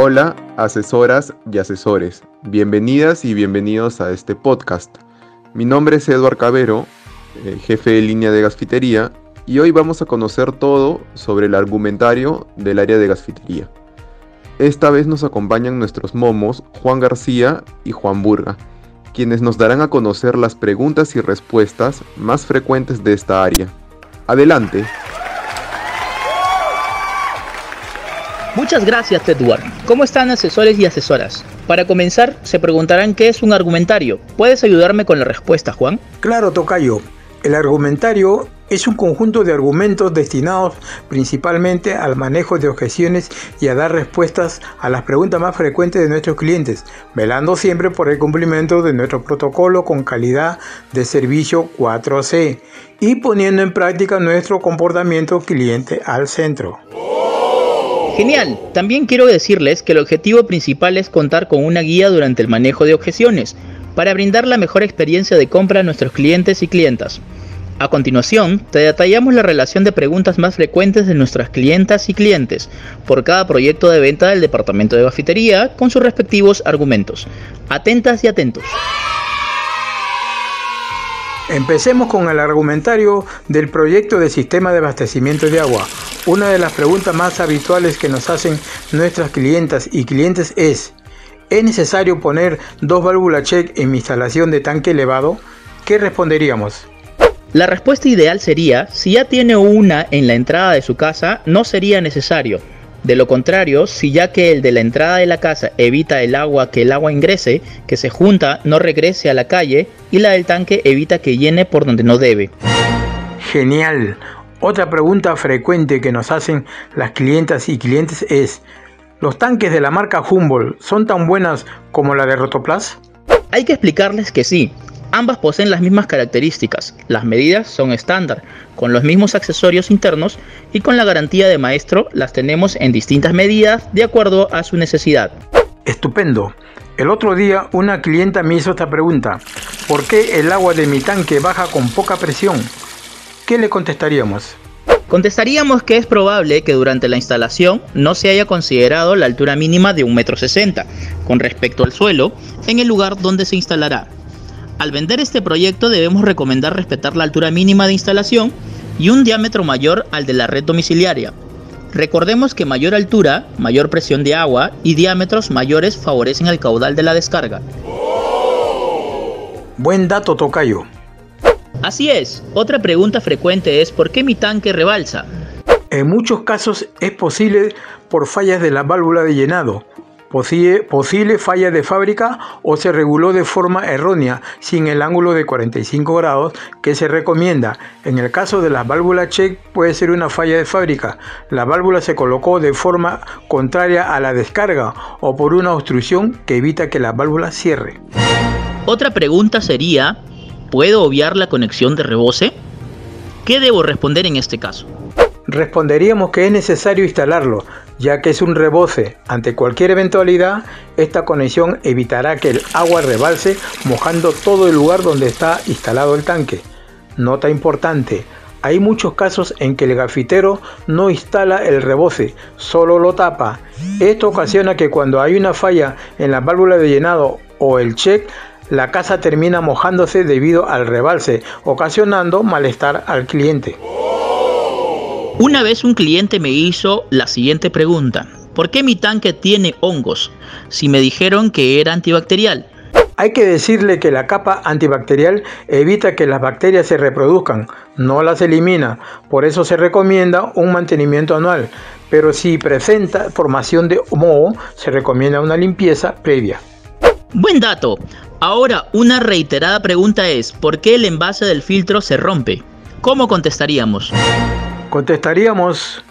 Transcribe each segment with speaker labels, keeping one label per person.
Speaker 1: Hola, asesoras y asesores. Bienvenidas y bienvenidos a este podcast. Mi nombre es Eduard Cabero, eh, jefe de línea de gasfitería, y hoy vamos a conocer todo sobre el argumentario del área de gasfitería. Esta vez nos acompañan nuestros momos Juan García y Juan Burga, quienes nos darán a conocer las preguntas y respuestas más frecuentes de esta área. Adelante.
Speaker 2: Muchas gracias, Edward. ¿Cómo están asesores y asesoras? Para comenzar, se preguntarán qué es un argumentario. ¿Puedes ayudarme con la respuesta, Juan?
Speaker 3: Claro, Tocayo. El argumentario es un conjunto de argumentos destinados principalmente al manejo de objeciones y a dar respuestas a las preguntas más frecuentes de nuestros clientes, velando siempre por el cumplimiento de nuestro protocolo con calidad de servicio 4C y poniendo en práctica nuestro comportamiento cliente al centro.
Speaker 2: Genial. También quiero decirles que el objetivo principal es contar con una guía durante el manejo de objeciones, para brindar la mejor experiencia de compra a nuestros clientes y clientas. A continuación, te detallamos la relación de preguntas más frecuentes de nuestras clientas y clientes por cada proyecto de venta del departamento de gafitería con sus respectivos argumentos. Atentas y atentos.
Speaker 3: Empecemos con el argumentario del proyecto de sistema de abastecimiento de agua. Una de las preguntas más habituales que nos hacen nuestras clientas y clientes es, ¿es necesario poner dos válvulas check en mi instalación de tanque elevado? ¿Qué responderíamos?
Speaker 2: La respuesta ideal sería, si ya tiene una en la entrada de su casa, no sería necesario. De lo contrario, si ya que el de la entrada de la casa evita el agua que el agua ingrese, que se junta, no regrese a la calle, y la del tanque evita que llene por donde no debe.
Speaker 3: Genial. Otra pregunta frecuente que nos hacen las clientas y clientes es, ¿los tanques de la marca Humboldt son tan buenas como la de Rotoplas?
Speaker 2: Hay que explicarles que sí. Ambas poseen las mismas características, las medidas son estándar, con los mismos accesorios internos y con la garantía de maestro las tenemos en distintas medidas de acuerdo a su necesidad.
Speaker 3: Estupendo. El otro día una clienta me hizo esta pregunta, ¿por qué el agua de mi tanque baja con poca presión? ¿qué le contestaríamos?
Speaker 2: Contestaríamos que es probable que durante la instalación no se haya considerado la altura mínima de 1,60 m con respecto al suelo en el lugar donde se instalará. Al vender este proyecto debemos recomendar respetar la altura mínima de instalación y un diámetro mayor al de la red domiciliaria. Recordemos que mayor altura, mayor presión de agua y diámetros mayores favorecen el caudal de la descarga.
Speaker 3: Buen dato, Tocayo.
Speaker 2: Así es, otra pregunta frecuente es ¿por qué mi tanque rebalsa?
Speaker 3: En muchos casos es posible por fallas de la válvula de llenado, posible, posible falla de fábrica o se reguló de forma errónea sin el ángulo de 45 grados que se recomienda. En el caso de las válvulas check puede ser una falla de fábrica. La válvula se colocó de forma contraria a la descarga o por una obstrucción que evita que la válvula cierre.
Speaker 2: Otra pregunta sería ¿Puedo obviar la conexión de rebose? ¿Qué debo responder en este caso?
Speaker 3: Responderíamos que es necesario instalarlo, ya que es un rebose. Ante cualquier eventualidad, esta conexión evitará que el agua rebalse mojando todo el lugar donde está instalado el tanque. Nota importante, hay muchos casos en que el gafitero no instala el rebose, solo lo tapa. Esto ocasiona que cuando hay una falla en la válvula de llenado o el check, la casa termina mojándose debido al rebalse, ocasionando malestar al cliente.
Speaker 2: Una vez un cliente me hizo la siguiente pregunta. ¿Por qué mi tanque tiene hongos? Si me dijeron que era antibacterial.
Speaker 3: Hay que decirle que la capa antibacterial evita que las bacterias se reproduzcan, no las elimina, por eso se recomienda un mantenimiento anual, pero si presenta formación de moho, se recomienda una limpieza previa.
Speaker 2: Buen dato. Ahora, una reiterada pregunta es, ¿por qué el envase del filtro se rompe? ¿Cómo contestaríamos?
Speaker 3: Contestaríamos,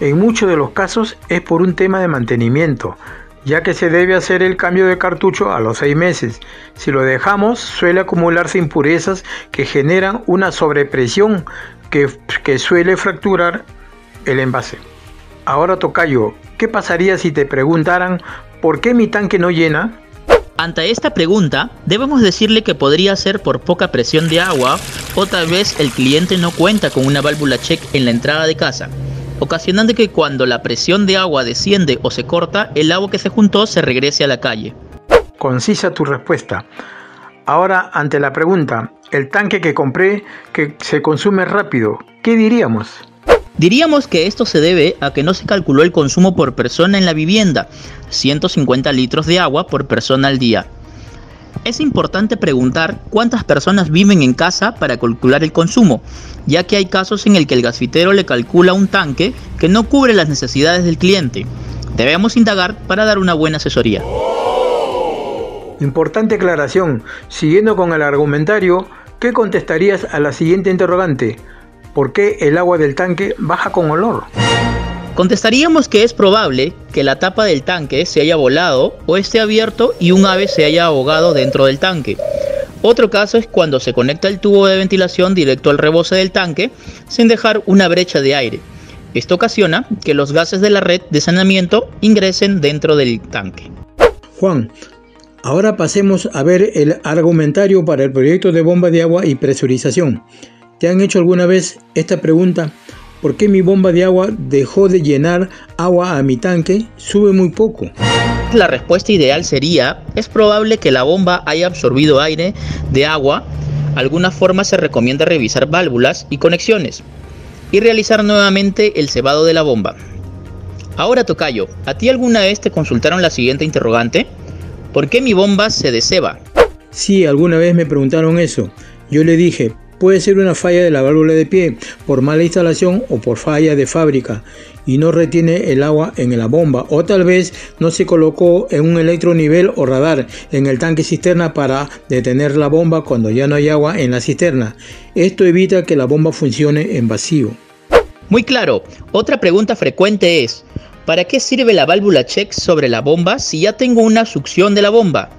Speaker 3: en muchos de los casos es por un tema de mantenimiento, ya que se debe hacer el cambio de cartucho a los seis meses. Si lo dejamos, suele acumularse impurezas que generan una sobrepresión que, que suele fracturar el envase. Ahora Tocayo, ¿qué pasaría si te preguntaran por qué mi tanque no llena?
Speaker 2: Ante esta pregunta, debemos decirle que podría ser por poca presión de agua o tal vez el cliente no cuenta con una válvula check en la entrada de casa. ocasionando que cuando la presión de agua desciende o se corta, el agua que se juntó se regrese a la calle.
Speaker 3: Concisa tu respuesta. Ahora, ante la pregunta, el tanque que compré que se consume rápido, ¿qué diríamos?
Speaker 2: Diríamos que esto se debe a que no se calculó el consumo por persona en la vivienda, 150 litros de agua por persona al día. Es importante preguntar cuántas personas viven en casa para calcular el consumo, ya que hay casos en el que el gasfitero le calcula un tanque que no cubre las necesidades del cliente. Debemos indagar para dar una buena asesoría.
Speaker 3: Importante aclaración. Siguiendo con el argumentario, ¿qué contestarías a la siguiente interrogante? ¿Por qué el agua del tanque baja con olor?
Speaker 2: Contestaríamos que es probable que la tapa del tanque se haya volado o esté abierto y un ave se haya ahogado dentro del tanque. Otro caso es cuando se conecta el tubo de ventilación directo al rebose del tanque sin dejar una brecha de aire. Esto ocasiona que los gases de la red de saneamiento ingresen dentro del tanque.
Speaker 3: Juan, Ahora pasemos a ver el argumentario para el proyecto de bomba de agua y presurización. ¿Te han hecho alguna vez esta pregunta? ¿Por qué mi bomba de agua dejó de llenar agua a mi tanque? Sube muy poco.
Speaker 2: La respuesta ideal sería, es probable que la bomba haya absorbido aire de agua. Alguna forma se recomienda revisar válvulas y conexiones y realizar nuevamente el cebado de la bomba. Ahora Tocayo, ¿a ti alguna vez te consultaron la siguiente interrogante? ¿Por qué mi bomba se deseba?
Speaker 3: Sí, alguna vez me preguntaron eso. Yo le dije, puede ser una falla de la válvula de pie, por mala instalación o por falla de fábrica y no retiene el agua en la bomba o tal vez no se colocó en un electronivel o radar en el tanque cisterna para detener la bomba cuando ya no hay agua en la cisterna. Esto evita que la bomba funcione en vacío.
Speaker 2: Muy claro. Otra pregunta frecuente es, ¿Para qué sirve la válvula check sobre la bomba si ya tengo una succión de la bomba?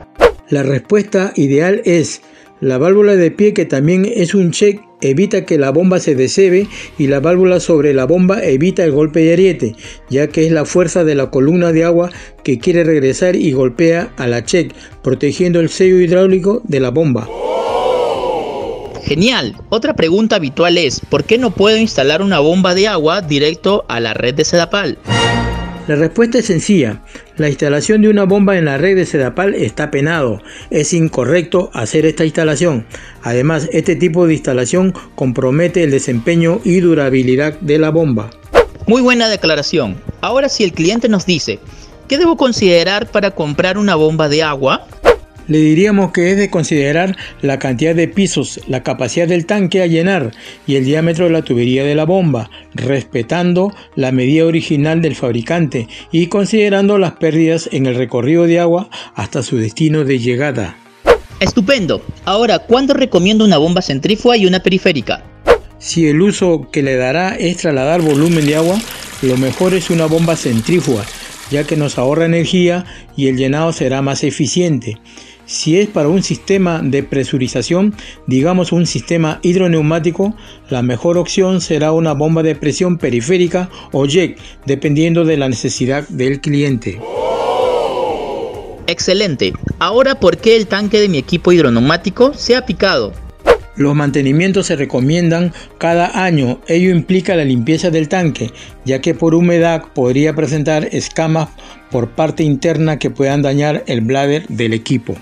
Speaker 3: La respuesta ideal es la válvula de pie que también es un check evita que la bomba se desebe y la válvula sobre la bomba evita el golpe de ariete, ya que es la fuerza de la columna de agua que quiere regresar y golpea a la check, protegiendo el sello hidráulico de la bomba.
Speaker 2: Genial. Otra pregunta habitual es, ¿por qué no puedo instalar una bomba de agua directo a la red de Sedapal?
Speaker 3: La respuesta es sencilla. La instalación de una bomba en la red de Sedapal está penado. Es incorrecto hacer esta instalación. Además, este tipo de instalación compromete el desempeño y durabilidad de la bomba.
Speaker 2: Muy buena declaración. Ahora si el cliente nos dice, ¿qué debo considerar para comprar una bomba de agua?
Speaker 3: Le diríamos que es de considerar la cantidad de pisos, la capacidad del tanque a llenar y el diámetro de la tubería de la bomba, respetando la medida original del fabricante y considerando las pérdidas en el recorrido de agua hasta su destino de llegada.
Speaker 2: Estupendo. Ahora, ¿cuándo recomiendo una bomba centrífuga y una periférica?
Speaker 3: Si el uso que le dará es trasladar volumen de agua, lo mejor es una bomba centrífuga, ya que nos ahorra energía y el llenado será más eficiente. Si es para un sistema de presurización, digamos un sistema hidroneumático, la mejor opción será una bomba de presión periférica o JEC, dependiendo de la necesidad del cliente.
Speaker 2: Excelente. Ahora, ¿por qué el tanque de mi equipo hidroneumático se ha picado?
Speaker 3: Los mantenimientos se recomiendan cada año. Ello implica la limpieza del tanque, ya que por humedad podría presentar escamas por parte interna que puedan dañar el bladder del equipo.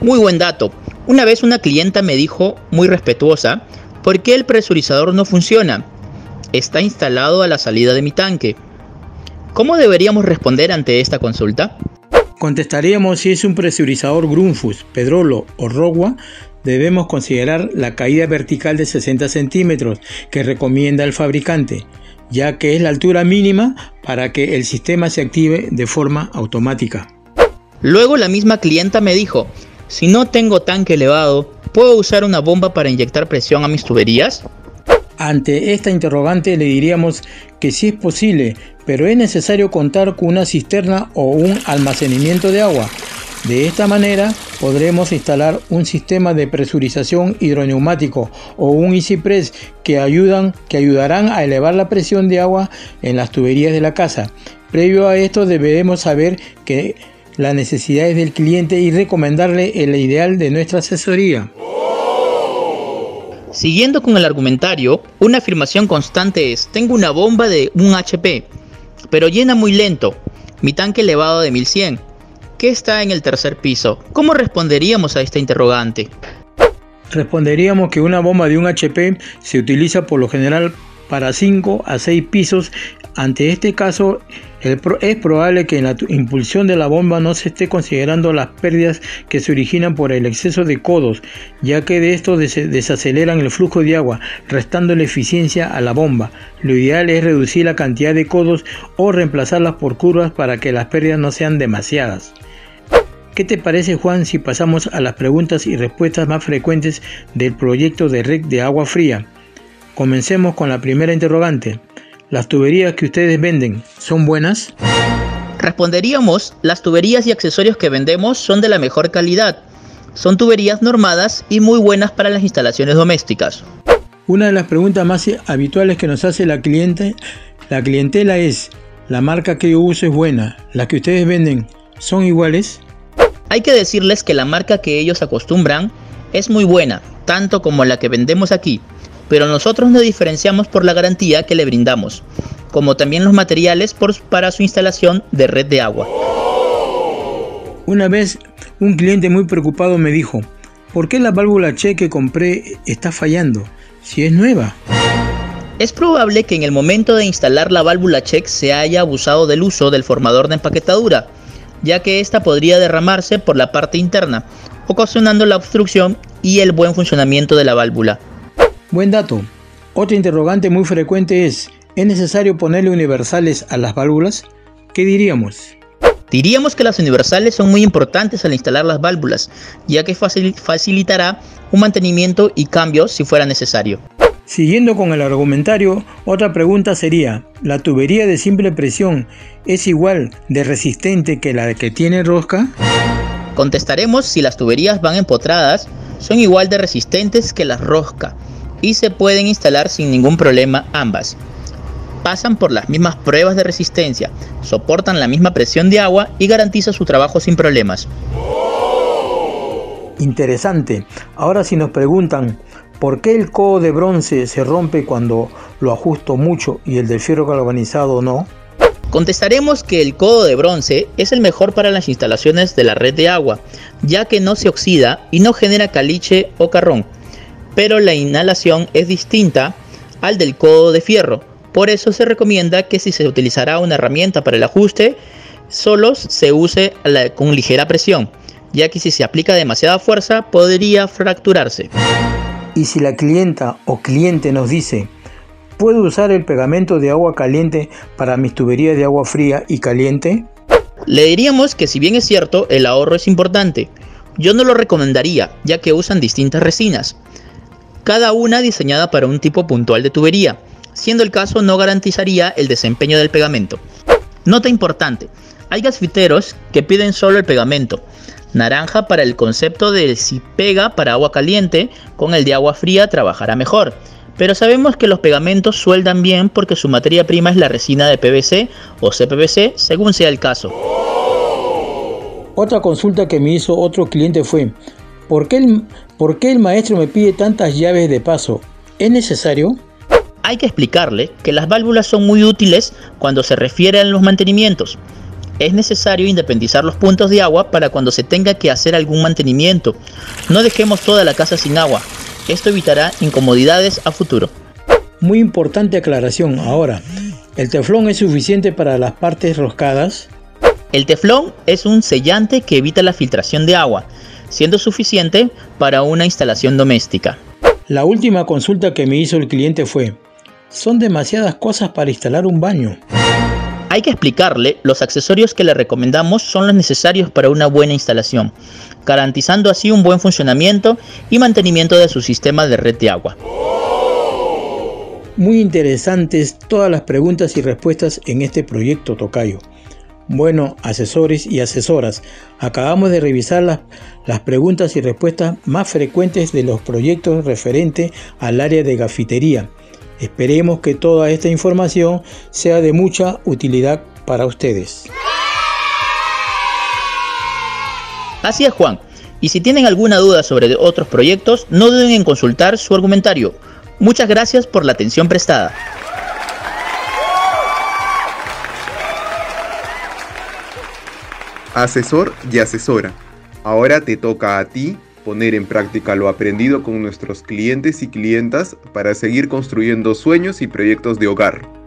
Speaker 2: Muy buen dato. Una vez una clienta me dijo, muy respetuosa, ¿por qué el presurizador no funciona? Está instalado a la salida de mi tanque. ¿Cómo deberíamos responder ante esta consulta?
Speaker 3: Contestaríamos si es un presurizador Grunfus, Pedrolo o Rogua, debemos considerar la caída vertical de 60 centímetros que recomienda el fabricante, ya que es la altura mínima para que el sistema se active de forma automática.
Speaker 2: Luego la misma clienta me dijo, si no tengo tanque elevado, ¿puedo usar una bomba para inyectar presión a mis tuberías?
Speaker 3: Ante esta interrogante le diríamos que sí es posible, pero es necesario contar con una cisterna o un almacenamiento de agua, de esta manera podremos instalar un sistema de presurización hidroneumático o un EasyPress que, ayudan, que ayudarán a elevar la presión de agua en las tuberías de la casa. Previo a esto debemos saber que las necesidades del cliente y recomendarle el ideal de nuestra asesoría.
Speaker 2: Siguiendo con el argumentario, una afirmación constante es, tengo una bomba de un HP, pero llena muy lento, mi tanque elevado de 1100. ¿Qué está en el tercer piso? ¿Cómo responderíamos a esta interrogante?
Speaker 3: Responderíamos que una bomba de un HP se utiliza por lo general para 5 a 6 pisos. Ante este caso, es probable que en la impulsión de la bomba no se esté considerando las pérdidas que se originan por el exceso de codos, ya que de estos desaceleran el flujo de agua, restando la eficiencia a la bomba. Lo ideal es reducir la cantidad de codos o reemplazarlas por curvas para que las pérdidas no sean demasiadas. ¿Qué te parece Juan si pasamos a las preguntas y respuestas más frecuentes del proyecto de red de agua fría? Comencemos con la primera interrogante. ¿Las tuberías que ustedes venden son buenas?
Speaker 2: Responderíamos, las tuberías y accesorios que vendemos son de la mejor calidad. Son tuberías normadas y muy buenas para las instalaciones domésticas.
Speaker 3: Una de las preguntas más habituales que nos hace la cliente, la clientela es, ¿la marca que yo uso es buena? ¿Las que ustedes venden son iguales?
Speaker 2: Hay que decirles que la marca que ellos acostumbran es muy buena, tanto como la que vendemos aquí pero nosotros nos diferenciamos por la garantía que le brindamos, como también los materiales para su instalación de red de agua.
Speaker 3: Una vez un cliente muy preocupado me dijo, ¿por qué la válvula Che que compré está fallando si es nueva?
Speaker 2: Es probable que en el momento de instalar la válvula check se haya abusado del uso del formador de empaquetadura, ya que ésta podría derramarse por la parte interna, ocasionando la obstrucción y el buen funcionamiento de la válvula.
Speaker 3: Buen dato. Otra interrogante muy frecuente es, ¿es necesario ponerle universales a las válvulas? ¿Qué diríamos?
Speaker 2: Diríamos que las universales son muy importantes al instalar las válvulas, ya que facilitará un mantenimiento y cambio si fuera necesario.
Speaker 3: Siguiendo con el argumentario, otra pregunta sería, ¿la tubería de simple presión es igual de resistente que la que tiene rosca?
Speaker 2: Contestaremos si las tuberías van empotradas, son igual de resistentes que las rosca, y se pueden instalar sin ningún problema ambas. Pasan por las mismas pruebas de resistencia, soportan la misma presión de agua y garantiza su trabajo sin problemas.
Speaker 3: Interesante. Ahora si nos preguntan, ¿por qué el codo de bronce se rompe cuando lo ajusto mucho y el del fierro galvanizado no?
Speaker 2: Contestaremos que el codo de bronce es el mejor para las instalaciones de la red de agua, ya que no se oxida y no genera caliche o carrón pero la inhalación es distinta al del codo de fierro. Por eso se recomienda que si se utilizará una herramienta para el ajuste, solo se use con ligera presión, ya que si se aplica demasiada fuerza podría fracturarse.
Speaker 3: Y si la clienta o cliente nos dice, ¿puedo usar el pegamento de agua caliente para mis tuberías de agua fría y caliente?
Speaker 2: Le diríamos que si bien es cierto, el ahorro es importante, yo no lo recomendaría, ya que usan distintas resinas cada una diseñada para un tipo puntual de tubería, siendo el caso no garantizaría el desempeño del pegamento. Nota importante, hay gasfiteros que piden solo el pegamento, naranja para el concepto de si pega para agua caliente, con el de agua fría trabajará mejor. Pero sabemos que los pegamentos sueldan bien porque su materia prima es la resina de PVC o CPVC, según sea el caso.
Speaker 3: Otra consulta que me hizo otro cliente fue, ¿por qué el, ¿Por qué el maestro me pide tantas llaves de paso? ¿Es necesario?
Speaker 2: Hay que explicarle que las válvulas son muy útiles cuando se refiere a los mantenimientos. Es necesario independizar los puntos de agua para cuando se tenga que hacer algún mantenimiento. No dejemos toda la casa sin agua. Esto evitará incomodidades a futuro.
Speaker 3: Muy importante aclaración ahora. ¿El teflón es suficiente para las partes roscadas?
Speaker 2: El teflón es un sellante que evita la filtración de agua siendo suficiente para una instalación doméstica.
Speaker 3: La última consulta que me hizo el cliente fue, son demasiadas cosas para instalar un baño.
Speaker 2: Hay que explicarle, los accesorios que le recomendamos son los necesarios para una buena instalación, garantizando así un buen funcionamiento y mantenimiento de su sistema de red de agua.
Speaker 3: Muy interesantes todas las preguntas y respuestas en este proyecto Tocayo. Bueno, asesores y asesoras, acabamos de revisar las, las, preguntas y respuestas más frecuentes de los proyectos referentes al área de gafitería. Esperemos que toda esta información sea de mucha utilidad para ustedes.
Speaker 2: Así es, Juan. Y si tienen alguna duda sobre otros proyectos, no duden en consultar su argumentario. Muchas gracias por la atención prestada.
Speaker 1: Asesor y asesora. Ahora te toca a ti poner en práctica lo aprendido con nuestros clientes y clientas para seguir construyendo sueños y proyectos de hogar.